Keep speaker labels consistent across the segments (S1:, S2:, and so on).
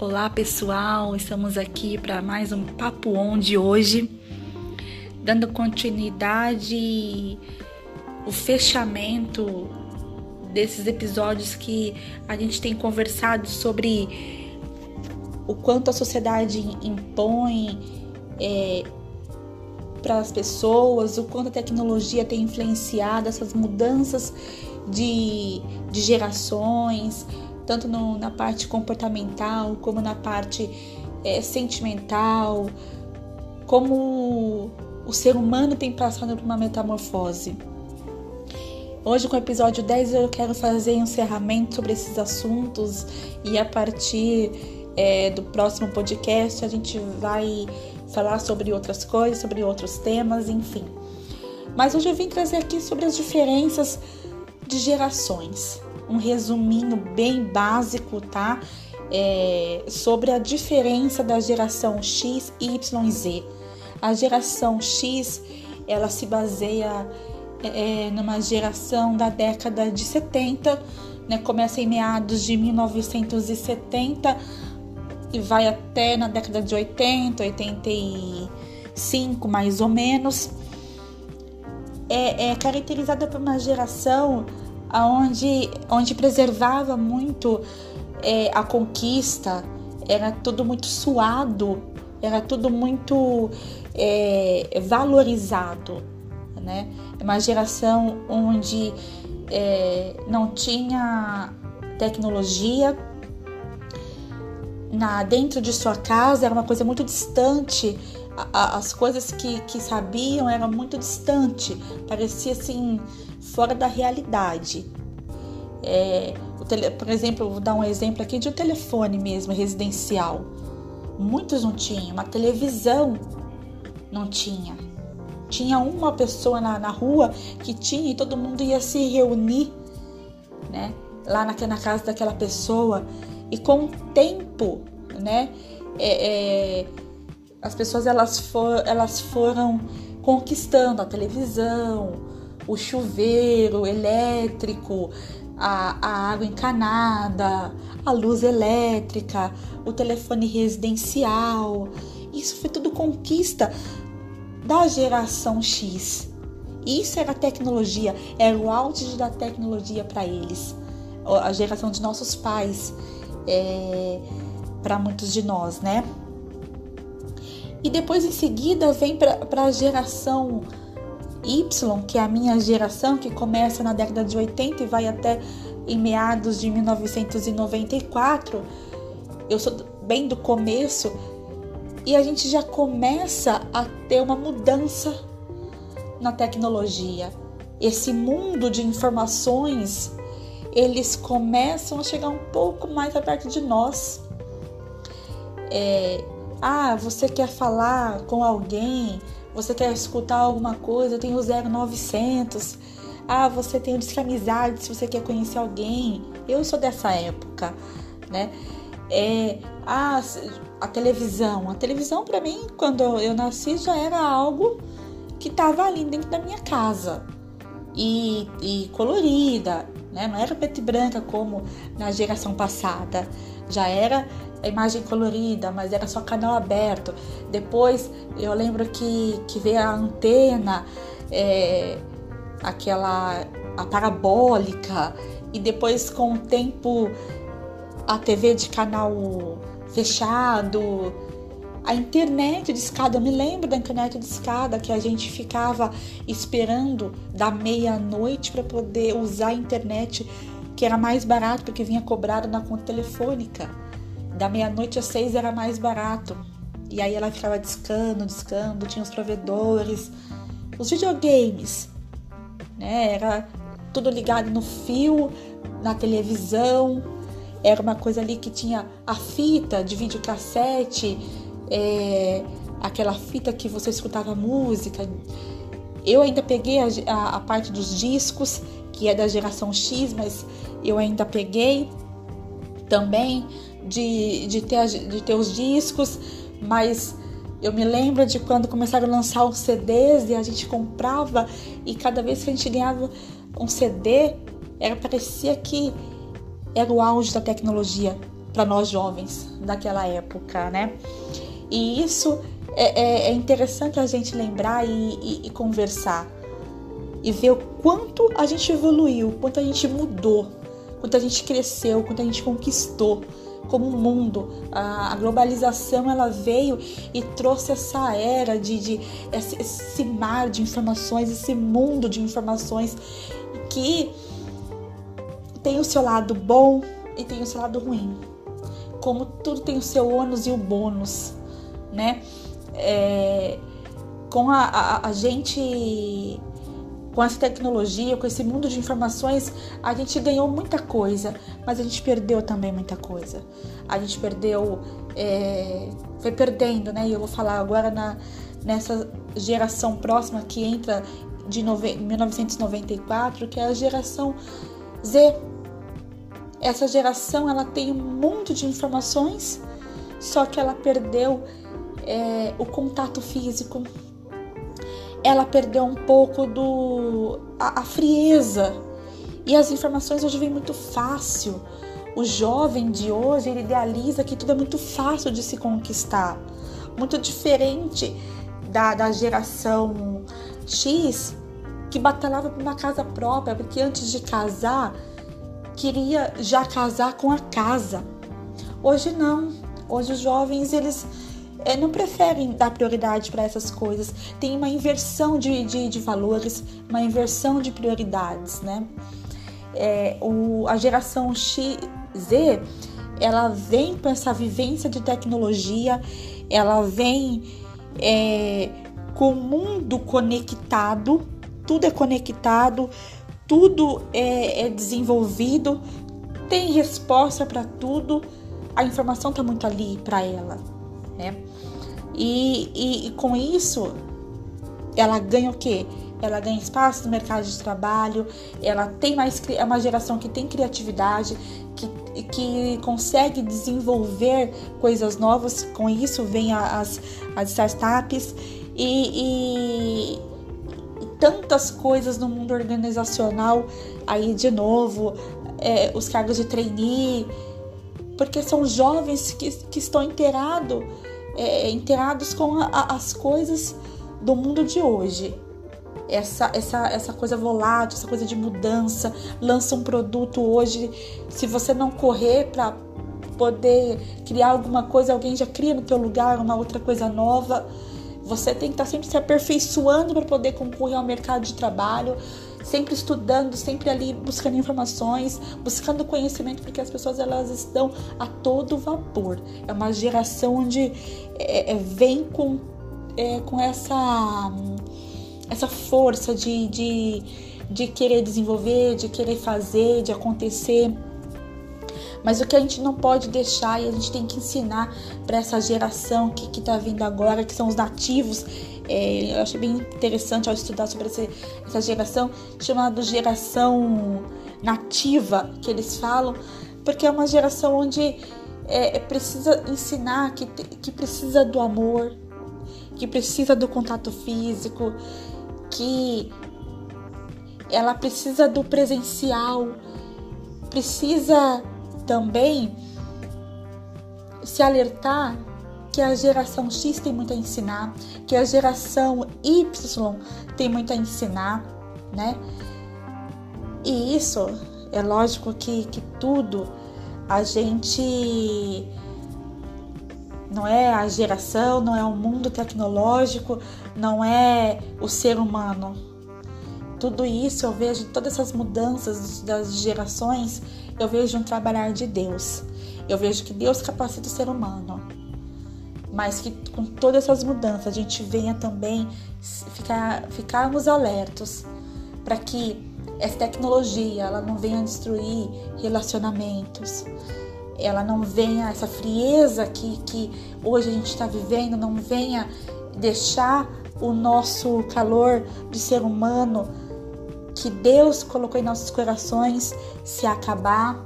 S1: Olá pessoal, estamos aqui para mais um Papo On de hoje, dando continuidade, o fechamento desses episódios que a gente tem conversado sobre o quanto a sociedade impõe é, para as pessoas, o quanto a tecnologia tem influenciado essas mudanças de, de gerações tanto no, na parte comportamental como na parte é, sentimental, como o ser humano tem passado por uma metamorfose. Hoje, com o episódio 10, eu quero fazer um encerramento sobre esses assuntos e a partir é, do próximo podcast a gente vai falar sobre outras coisas, sobre outros temas, enfim. Mas hoje eu vim trazer aqui sobre as diferenças de gerações um resuminho bem básico, tá? É, sobre a diferença da geração X, Y e Z. A geração X, ela se baseia é, numa geração da década de 70, né? Começa em meados de 1970 e vai até na década de 80, 85 mais ou menos. É, é caracterizada por uma geração onde, onde preservava muito é, a conquista, era tudo muito suado, era tudo muito é, valorizado, né? É uma geração onde é, não tinha tecnologia na dentro de sua casa era uma coisa muito distante as coisas que, que sabiam eram muito distante parecia assim fora da realidade. É, tele, por exemplo, vou dar um exemplo aqui de um telefone mesmo, residencial. Muitos não tinham, uma televisão não tinha. Tinha uma pessoa na, na rua que tinha e todo mundo ia se reunir, né? Lá na, na casa daquela pessoa. E com o tempo, né? É, é, as pessoas elas, for, elas foram conquistando a televisão, o chuveiro elétrico, a, a água encanada, a luz elétrica, o telefone residencial. Isso foi tudo conquista da geração X. Isso era tecnologia, era o auge da tecnologia para eles, a geração de nossos pais, é, para muitos de nós, né? E depois em seguida vem para a geração Y, que é a minha geração, que começa na década de 80 e vai até em meados de 1994. Eu sou bem do começo e a gente já começa a ter uma mudança na tecnologia. Esse mundo de informações, eles começam a chegar um pouco mais perto de nós. É, ah, você quer falar com alguém, você quer escutar alguma coisa, eu tenho o 0900. Ah, você tem o Disque Amizade se você quer conhecer alguém. Eu sou dessa época, né? É, ah, a televisão. A televisão para mim, quando eu nasci, já era algo que estava ali dentro da minha casa. E, e colorida, né? Não era preto e branca como na geração passada. Já era a imagem colorida, mas era só canal aberto. Depois eu lembro que, que veio a antena, é, aquela a parabólica, e depois com o tempo a TV de canal fechado, a internet de escada. Eu me lembro da internet de escada que a gente ficava esperando da meia-noite para poder usar a internet, que era mais barato porque vinha cobrado na conta telefônica da meia-noite às seis era mais barato. E aí ela ficava discando, discando, tinha os provedores, os videogames, né? Era tudo ligado no fio, na televisão. Era uma coisa ali que tinha a fita de videocassete, é, aquela fita que você escutava música. Eu ainda peguei a, a, a parte dos discos, que é da geração X, mas eu ainda peguei também de, de, ter, de ter os discos, mas eu me lembro de quando começaram a lançar os CDs e a gente comprava e cada vez que a gente ganhava um CD, era parecia que era o auge da tecnologia. para nós jovens daquela época, né? E isso é, é, é interessante a gente lembrar e, e, e conversar e ver o quanto a gente evoluiu, quanto a gente mudou, quanto a gente cresceu, quanto a gente conquistou como mundo. A, a globalização ela veio e trouxe essa era de, de esse, esse mar de informações, esse mundo de informações que tem o seu lado bom e tem o seu lado ruim. Como tudo tem o seu ônus e o bônus, né? É, com a, a, a gente com essa tecnologia, com esse mundo de informações, a gente ganhou muita coisa, mas a gente perdeu também muita coisa. A gente perdeu, é, foi perdendo, né? E eu vou falar agora na, nessa geração próxima que entra de nove, 1994, que é a geração Z. Essa geração ela tem um mundo de informações, só que ela perdeu é, o contato físico ela perdeu um pouco do a, a frieza e as informações hoje vêm muito fácil. O jovem de hoje ele idealiza que tudo é muito fácil de se conquistar, muito diferente da, da geração X que batalhava por uma casa própria, porque antes de casar queria já casar com a casa. Hoje não. Hoje os jovens eles é, não preferem dar prioridade para essas coisas. Tem uma inversão de, de, de, valores, uma inversão de prioridades, né? É, o, a geração X, Z, ela vem com essa vivência de tecnologia, ela vem é, com o mundo conectado, tudo é conectado, tudo é, é desenvolvido, tem resposta para tudo, a informação está muito ali para ela né? E, e, e com isso, ela ganha o quê? Ela ganha espaço no mercado de trabalho, ela tem mais é uma geração que tem criatividade, que, que consegue desenvolver coisas novas. Com isso vem as, as startups e, e, tantas coisas no mundo organizacional aí de novo, é, os cargos de trainee, porque são jovens que, que estão inteirados é, inteirados com a, a, as coisas do mundo de hoje. Essa, essa, essa coisa volátil, essa coisa de mudança, lança um produto hoje, se você não correr para poder criar alguma coisa, alguém já cria no teu lugar uma outra coisa nova. Você tem que estar tá sempre se aperfeiçoando para poder concorrer ao mercado de trabalho sempre estudando, sempre ali buscando informações, buscando conhecimento, porque as pessoas elas estão a todo vapor. É uma geração onde é, é, vem com, é, com essa, essa força de, de, de querer desenvolver, de querer fazer, de acontecer. Mas o que a gente não pode deixar e a gente tem que ensinar para essa geração que está vindo agora, que são os nativos, é, eu achei bem interessante ao estudar sobre essa, essa geração, chamada geração nativa, que eles falam, porque é uma geração onde é, é, precisa ensinar que, que precisa do amor, que precisa do contato físico, que ela precisa do presencial, precisa também se alertar que a geração X tem muito a ensinar, que a geração Y tem muito a ensinar, né? E isso é lógico que, que tudo a gente não é a geração, não é o mundo tecnológico, não é o ser humano. Tudo isso eu vejo, todas essas mudanças das gerações, eu vejo um trabalhar de Deus. Eu vejo que Deus capacita o ser humano mas que com todas essas mudanças a gente venha também ficar, ficarmos alertos para que essa tecnologia ela não venha destruir relacionamentos, ela não venha, essa frieza que, que hoje a gente está vivendo, não venha deixar o nosso calor de ser humano que Deus colocou em nossos corações se acabar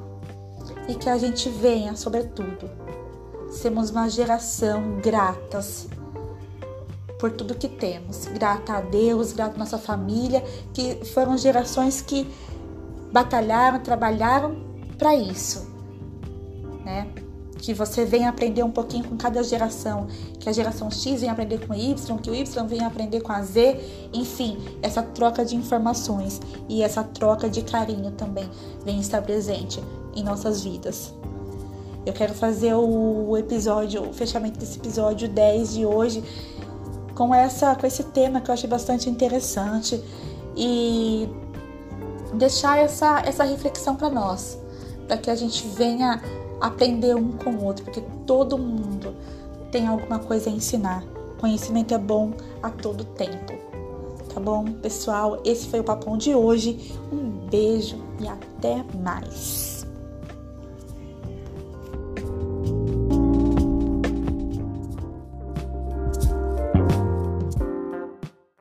S1: e que a gente venha, sobretudo, sermos uma geração gratas por tudo que temos. Grata a Deus, grata à nossa família, que foram gerações que batalharam, trabalharam para isso, né? que você vem aprender um pouquinho com cada geração, que a geração X vem aprender com o Y, que o Y vem aprender com a Z, enfim, essa troca de informações e essa troca de carinho também vem estar presente em nossas vidas. Eu quero fazer o episódio, o fechamento desse episódio 10 de hoje com essa com esse tema que eu achei bastante interessante e deixar essa essa reflexão para nós, para que a gente venha aprender um com o outro, porque todo mundo tem alguma coisa a ensinar. Conhecimento é bom a todo tempo. Tá bom, pessoal? Esse foi o papão de hoje. Um beijo e até mais.